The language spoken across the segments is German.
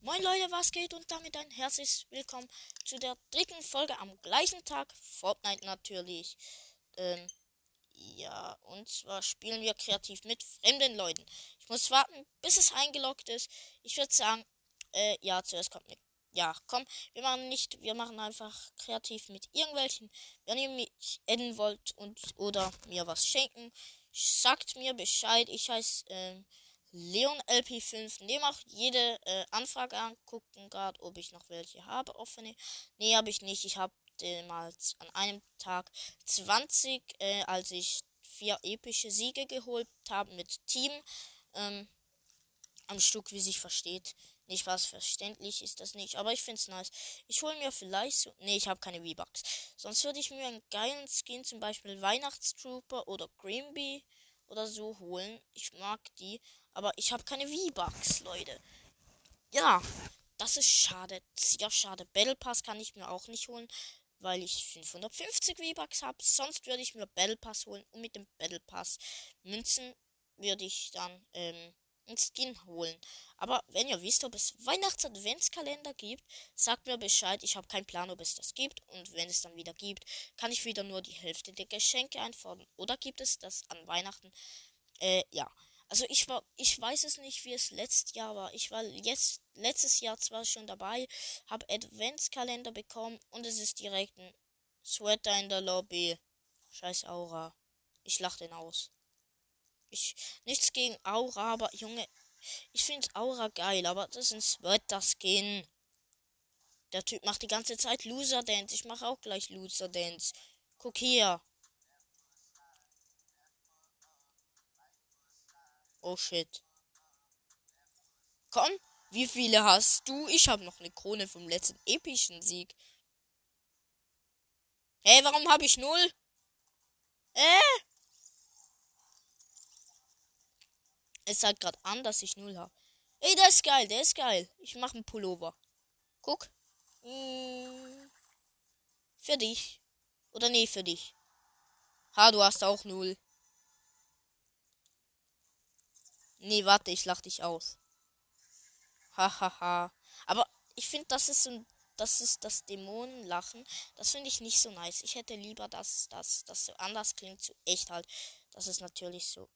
Moin Leute, was geht und damit ein herzliches Willkommen zu der dritten Folge am gleichen Tag. Fortnite natürlich. Ähm, ja, und zwar spielen wir kreativ mit fremden Leuten. Ich muss warten, bis es eingeloggt ist. Ich würde sagen, äh, ja, zuerst kommt mit. Ja, komm, wir machen nicht, wir machen einfach kreativ mit irgendwelchen. Wenn ihr mich adden wollt und oder mir was schenken, sagt mir Bescheid. Ich heiße, ähm, Leon LP5. Nehme auch jede äh, Anfrage an. Gucken gerade, ob ich noch welche habe. Offene. Nee, habe ich nicht. Ich habe mal an einem Tag 20, äh, als ich vier epische Siege geholt habe mit Team. Ähm, am Stück, wie sich versteht. Nicht was verständlich ist das nicht, aber ich finde es nice. Ich hole mir vielleicht so. Nee, ich habe keine V-Bucks. Sonst würde ich mir einen geilen Skin, zum Beispiel Weihnachtstrooper oder Greenbee oder so holen. Ich mag die. Aber ich habe keine V-Bucks, Leute. Ja, das ist schade. Sehr schade. Battle Pass kann ich mir auch nicht holen, weil ich 550 V-Bucks habe. Sonst würde ich mir Battle Pass holen. Und mit dem Battle Pass Münzen würde ich dann ähm, einen Skin holen. Aber wenn ihr wisst, ob es Weihnachts-Adventskalender gibt, sagt mir Bescheid. Ich habe keinen Plan, ob es das gibt. Und wenn es dann wieder gibt, kann ich wieder nur die Hälfte der Geschenke einfordern. Oder gibt es das an Weihnachten? Äh, ja. Also ich war, ich weiß es nicht, wie es letztes Jahr war. Ich war jetzt letztes Jahr zwar schon dabei, habe Adventskalender bekommen und es ist direkt ein Sweater in der Lobby. Scheiß Aura. Ich lach den aus. Ich nichts gegen Aura, aber Junge, ich finde Aura geil, aber das ist ein Sweater-Skin. Der Typ macht die ganze Zeit Loser Dance. Ich mache auch gleich Loser Dance. Guck hier. Oh shit. Komm, wie viele hast du? Ich habe noch eine Krone vom letzten epischen Sieg. Hey, warum habe ich null? Äh? Es sagt gerade an, dass ich null habe. Ey, der ist geil, der ist geil. Ich mache einen Pullover. Guck. Hm. Für dich. Oder nee, für dich. Ha, du hast auch null. Nee, warte, ich lach dich aus. Hahaha. Ha, ha. Aber ich finde, das ist so das ist das Dämonenlachen. Das finde ich nicht so nice. Ich hätte lieber, dass das so anders klingt, so echt halt. Das ist natürlich so.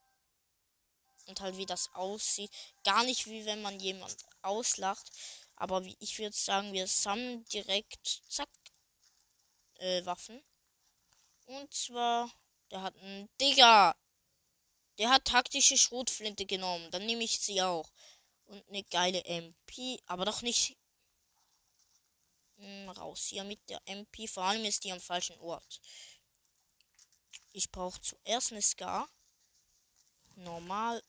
Und halt wie das aussieht. Gar nicht wie wenn man jemand auslacht. Aber wie ich würde sagen, wir sammeln direkt zack äh, Waffen. Und zwar, der hat einen Digger. Der hat taktische Schrotflinte genommen. Dann nehme ich sie auch. Und eine geile MP. Aber doch nicht. Hm, raus hier mit der MP. Vor allem ist die am falschen Ort. Ich brauche zuerst eine Scar. Normal.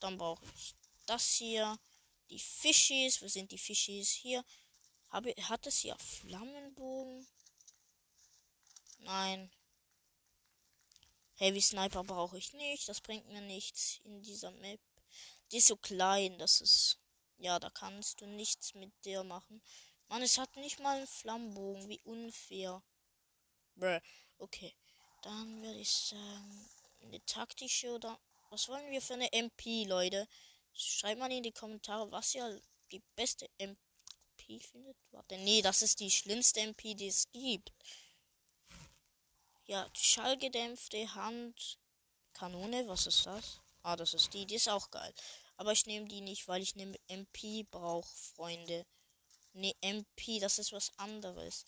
Dann brauche ich das hier. Die Fischis. Wo sind die Fischis? Hier. Habe, hat es hier Flammenbogen? Nein. Heavy Sniper brauche ich nicht. Das bringt mir nichts in dieser Map. Die ist so klein, das ist. Ja, da kannst du nichts mit der machen. Mann, es hat nicht mal einen Flammenbogen. Wie unfair. Bäh. Okay. Dann würde ich sagen. Eine taktische oder. Was wollen wir für eine MP, Leute? Schreibt mal in die Kommentare, was ihr die beste MP findet. Warte, nee, das ist die schlimmste MP, die es gibt. Ja, schallgedämpfte Handkanone. Was ist das? Ah, das ist die. Die ist auch geil. Aber ich nehme die nicht, weil ich nehme MP brauche, Freunde. Ne, MP, das ist was anderes.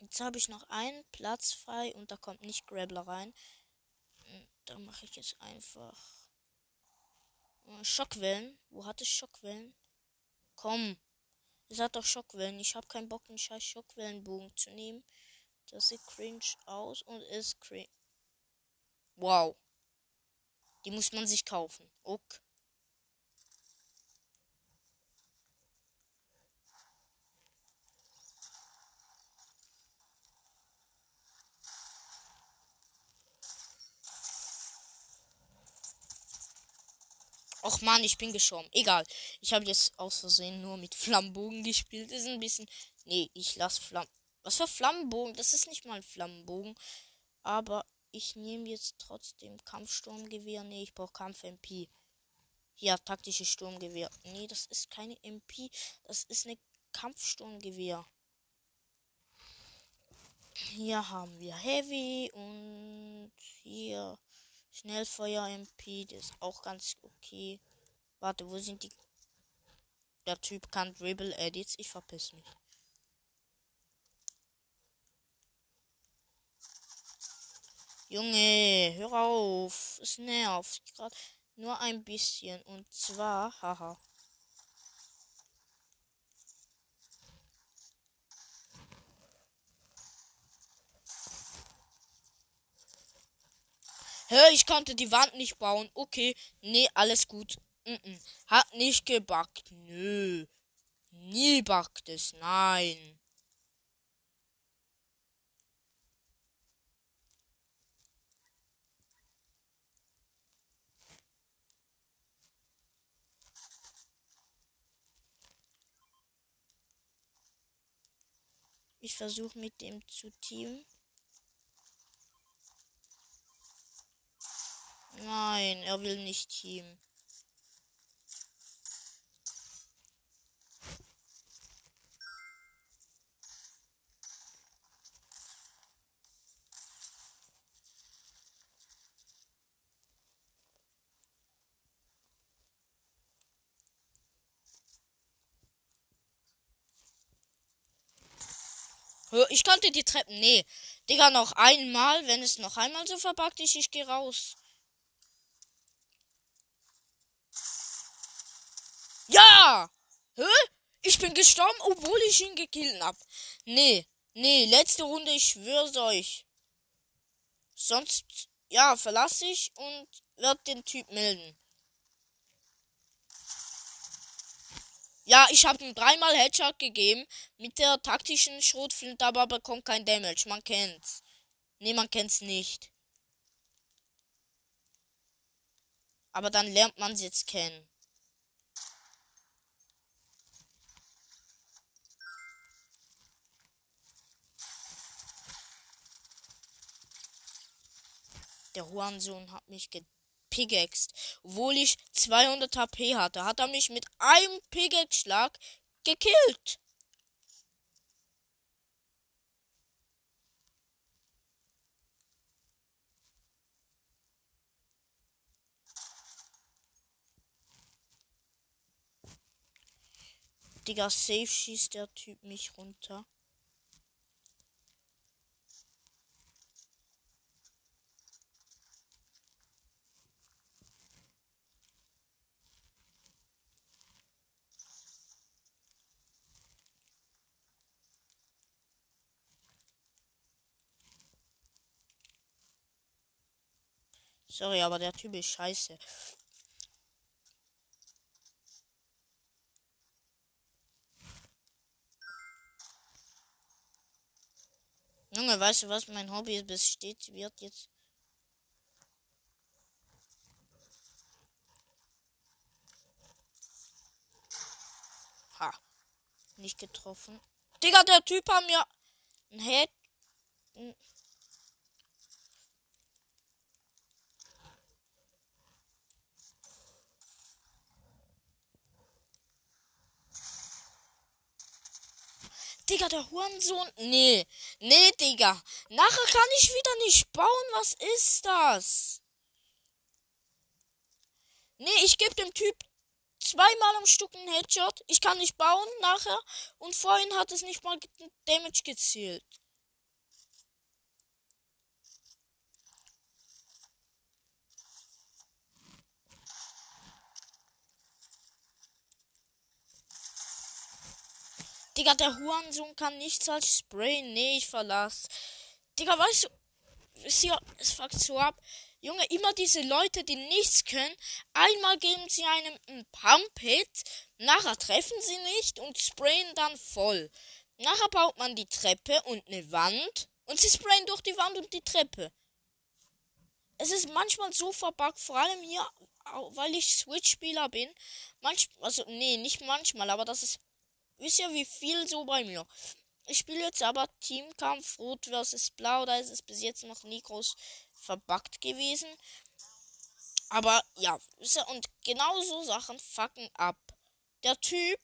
Jetzt habe ich noch einen Platz frei und da kommt nicht Grabbler rein. Da mache ich jetzt einfach äh, Schockwellen. Wo hat es Schockwellen? Komm. Es hat doch Schockwellen. Ich habe keinen Bock, einen scheiß Schockwellenbogen zu nehmen. Das sieht cringe aus und ist cringe. Wow. Die muss man sich kaufen. Okay. Och man, ich bin geschoben. Egal. Ich habe jetzt aus Versehen nur mit Flammenbogen gespielt. Ist ein bisschen. Nee, ich lass Flammen. Was für Flammenbogen? Das ist nicht mal ein Flammenbogen. Aber ich nehme jetzt trotzdem Kampfsturmgewehr. Nee, ich brauche Kampf-MP. Hier, taktische Sturmgewehr. Nee, das ist keine MP. Das ist eine Kampfsturmgewehr. Hier haben wir Heavy und hier Schnellfeuer MP. Das ist auch ganz okay. Warte, wo sind die? Der Typ kann Dribble Edits. Ich verpiss mich. Junge, hör auf. Es nervt gerade nur ein bisschen. Und zwar, haha. Hör, ich konnte die Wand nicht bauen. Okay, nee, alles gut. Mm -mm. Hat nicht gebackt. Nö. Nie backt es. Nein. Ich versuche mit dem zu teamen. Nein, er will nicht teamen. Ich konnte die Treppen. Nee. Digga, noch einmal. Wenn es noch einmal so verbuggt ist, ich gehe raus. Ja! Hä? Ich bin gestorben, obwohl ich ihn gekillt hab. Nee. Nee, letzte Runde, ich schwör's euch. Sonst, ja, verlasse ich und werd den Typ melden. Ja, ich habe ihm dreimal Headshot gegeben mit der taktischen Schrotflinte, aber bekommt kein Damage. Man kennt's. Nee, man kennt's nicht. Aber dann lernt man es jetzt kennen. Der Hurensohn hat mich pickaxed. Obwohl ich 200 HP hatte, hat er mich mit einem Pickaxe-Schlag gekillt. Digga, safe schießt der Typ mich runter. Sorry, aber der Typ ist scheiße. Junge, weißt du was? Mein Hobby besteht, wird jetzt. Ha. Nicht getroffen. Digga, der Typ hat mir ein Head. Digga, der Hurensohn. Nee. Nee, Digga. Nachher kann ich wieder nicht bauen. Was ist das? Nee, ich gebe dem Typ zweimal am Stück einen Headshot. Ich kann nicht bauen nachher. Und vorhin hat es nicht mal Damage gezielt. Digga, der Hurensohn kann nichts als sprayen. Nee, ich verlass. Digga, weißt du, es fuckt so ab. Junge, immer diese Leute, die nichts können. Einmal geben sie einem einen Pump-Hit, nachher treffen sie nicht und sprayen dann voll. Nachher baut man die Treppe und eine Wand und sie sprayen durch die Wand und die Treppe. Es ist manchmal so verbuggt, vor allem hier, weil ich Switch-Spieler bin. Manchmal, also, nee, nicht manchmal, aber das ist Wisst ihr, wie viel so bei mir? Ich spiele jetzt aber Teamkampf Rot vs Blau. Da ist es bis jetzt noch nie groß verbuggt gewesen. Aber ja, und genau so Sachen fucken ab. Der Typ,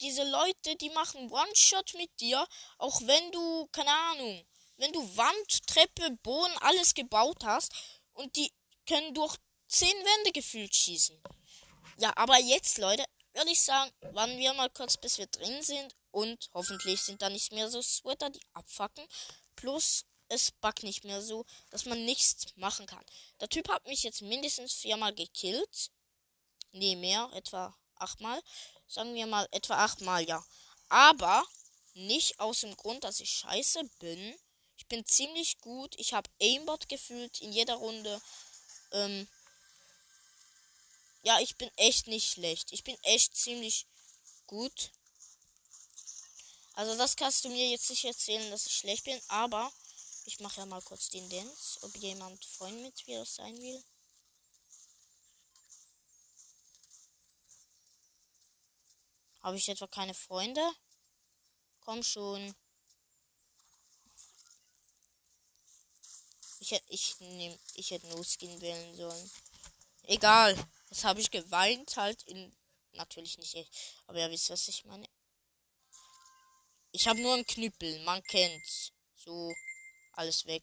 diese Leute, die machen One-Shot mit dir, auch wenn du, keine Ahnung, wenn du Wand, Treppe, Boden, alles gebaut hast und die können durch zehn Wände gefühlt schießen. Ja, aber jetzt, Leute, würde ich sagen, warten wir mal kurz, bis wir drin sind. Und hoffentlich sind da nicht mehr so Sweater, die abfacken. Plus, es buggt nicht mehr so, dass man nichts machen kann. Der Typ hat mich jetzt mindestens viermal gekillt. Nee, mehr, etwa achtmal. Sagen wir mal etwa achtmal, ja. Aber nicht aus dem Grund, dass ich scheiße bin. Ich bin ziemlich gut. Ich habe Aimbot gefühlt in jeder Runde. Ähm, ja, ich bin echt nicht schlecht. Ich bin echt ziemlich gut. Also das kannst du mir jetzt nicht erzählen, dass ich schlecht bin, aber ich mache ja mal kurz den Dance, ob jemand Freund mit mir sein will. Habe ich etwa keine Freunde? Komm schon. Ich hätte ich nehm, ich hätte nur Skin wählen sollen. Egal. Das habe ich geweint halt in. Natürlich nicht echt. Aber ihr wisst, was ich meine. Ich habe nur einen Knüppel, man kennt's. So, alles weg.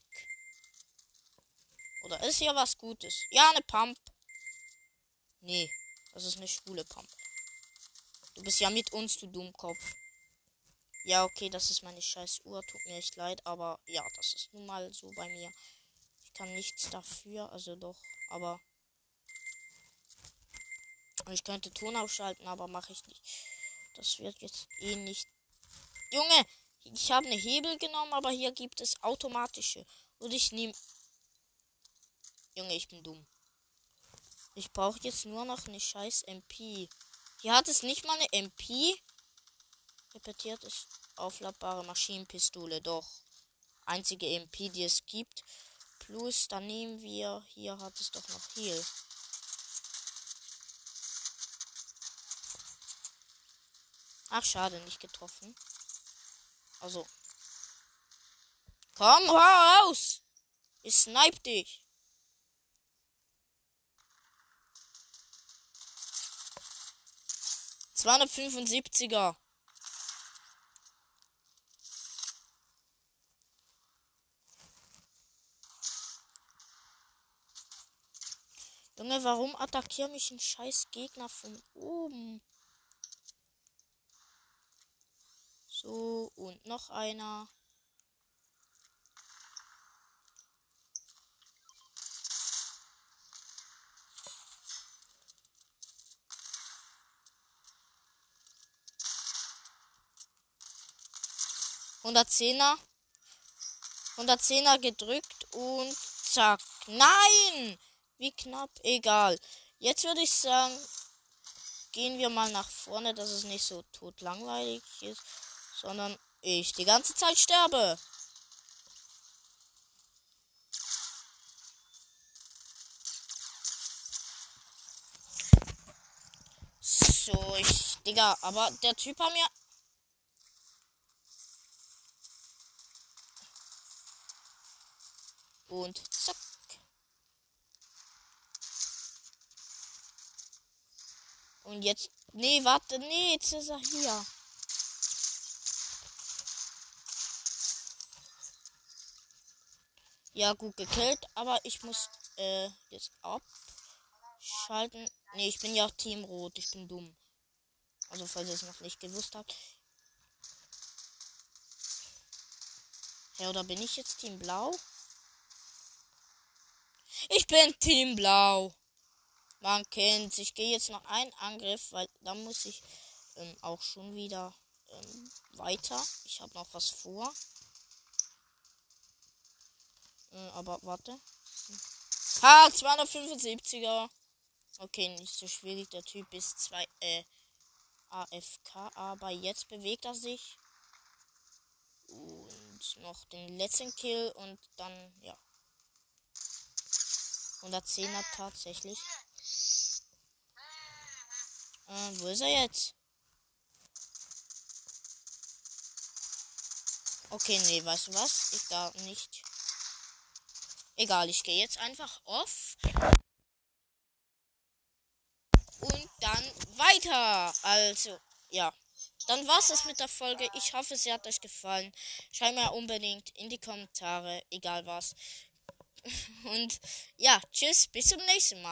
Oder ist hier was Gutes? Ja, eine Pump. Nee, das ist eine schwule Pump. Du bist ja mit uns, du Dummkopf. Ja, okay, das ist meine scheiß Uhr. Tut mir echt leid, aber ja, das ist nun mal so bei mir. Ich kann nichts dafür, also doch, aber ich könnte Ton ausschalten, aber mache ich nicht. Das wird jetzt eh nicht. Junge, ich habe eine Hebel genommen, aber hier gibt es automatische. Und ich nehme. Junge, ich bin dumm. Ich brauche jetzt nur noch eine scheiß MP. Hier hat es nicht mal eine MP. Repetiert ist aufladbare Maschinenpistole. Doch. Einzige MP, die es gibt. Plus, dann nehmen wir. Hier hat es doch noch Heal. Ach, schade, nicht getroffen. Also. Komm raus! Ich snipe dich. Zweihundertfünfundsiebziger. Junge, warum attackiert mich ein scheiß Gegner von oben? So, und noch einer. Hundertzehner. Hundertzehner gedrückt und zack. Nein! Wie knapp. Egal. Jetzt würde ich sagen, gehen wir mal nach vorne, dass es nicht so tot langweilig ist sondern ich die ganze Zeit sterbe. So, ich, Digga, aber der Typ hat mir Und zack. Und jetzt. Nee, warte, nee, jetzt ist er hier. Ja, gut gekillt, aber ich muss äh, jetzt abschalten. Ne, ich bin ja Team Rot, ich bin dumm. Also, falls ihr es noch nicht gewusst habt. Ja, oder bin ich jetzt Team Blau? Ich bin Team Blau. Man kennt Ich gehe jetzt noch einen Angriff, weil dann muss ich ähm, auch schon wieder ähm, weiter. Ich habe noch was vor. Äh, aber warte. Ha, 275er. Okay, nicht so schwierig. Der Typ ist zwei, äh, AFK, aber jetzt bewegt er sich. Und noch den letzten Kill und dann, ja. 110er tatsächlich. Äh, wo ist er jetzt? Okay, nee, weißt du was? Ich darf nicht. Egal, ich gehe jetzt einfach off. Und dann weiter. Also, ja. Dann war es mit der Folge. Ich hoffe, sie hat euch gefallen. Schreibt mir unbedingt in die Kommentare, egal was. Und ja, tschüss, bis zum nächsten Mal.